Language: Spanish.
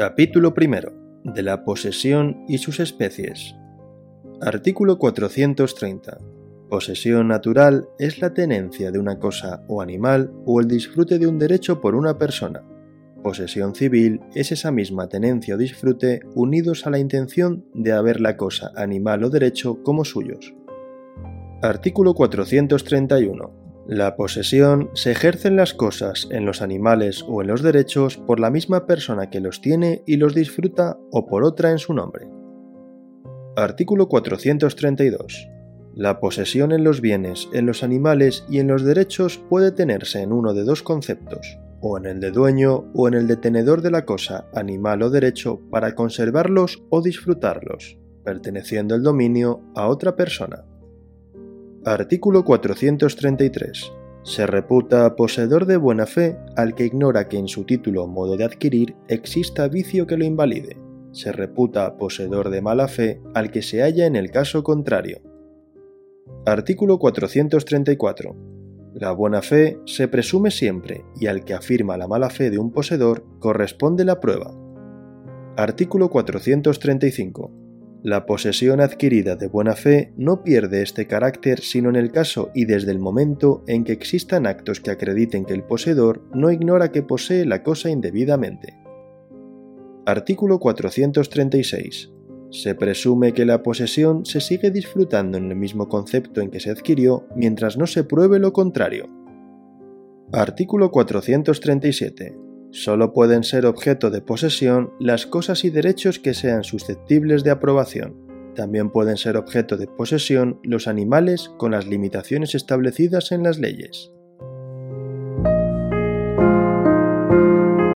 Capítulo primero. De la posesión y sus especies. Artículo 430. Posesión natural es la tenencia de una cosa o animal o el disfrute de un derecho por una persona. Posesión civil es esa misma tenencia o disfrute unidos a la intención de haber la cosa, animal o derecho como suyos. Artículo 431. La posesión se ejerce en las cosas, en los animales o en los derechos por la misma persona que los tiene y los disfruta o por otra en su nombre. Artículo 432. La posesión en los bienes, en los animales y en los derechos puede tenerse en uno de dos conceptos, o en el de dueño o en el de tenedor de la cosa, animal o derecho, para conservarlos o disfrutarlos, perteneciendo el dominio a otra persona. Artículo 433. Se reputa poseedor de buena fe al que ignora que en su título o modo de adquirir exista vicio que lo invalide. Se reputa poseedor de mala fe al que se halla en el caso contrario. Artículo 434. La buena fe se presume siempre y al que afirma la mala fe de un poseedor corresponde la prueba. Artículo 435. La posesión adquirida de buena fe no pierde este carácter sino en el caso y desde el momento en que existan actos que acrediten que el poseedor no ignora que posee la cosa indebidamente. Artículo 436. Se presume que la posesión se sigue disfrutando en el mismo concepto en que se adquirió mientras no se pruebe lo contrario. Artículo 437. Solo pueden ser objeto de posesión las cosas y derechos que sean susceptibles de aprobación. También pueden ser objeto de posesión los animales con las limitaciones establecidas en las leyes.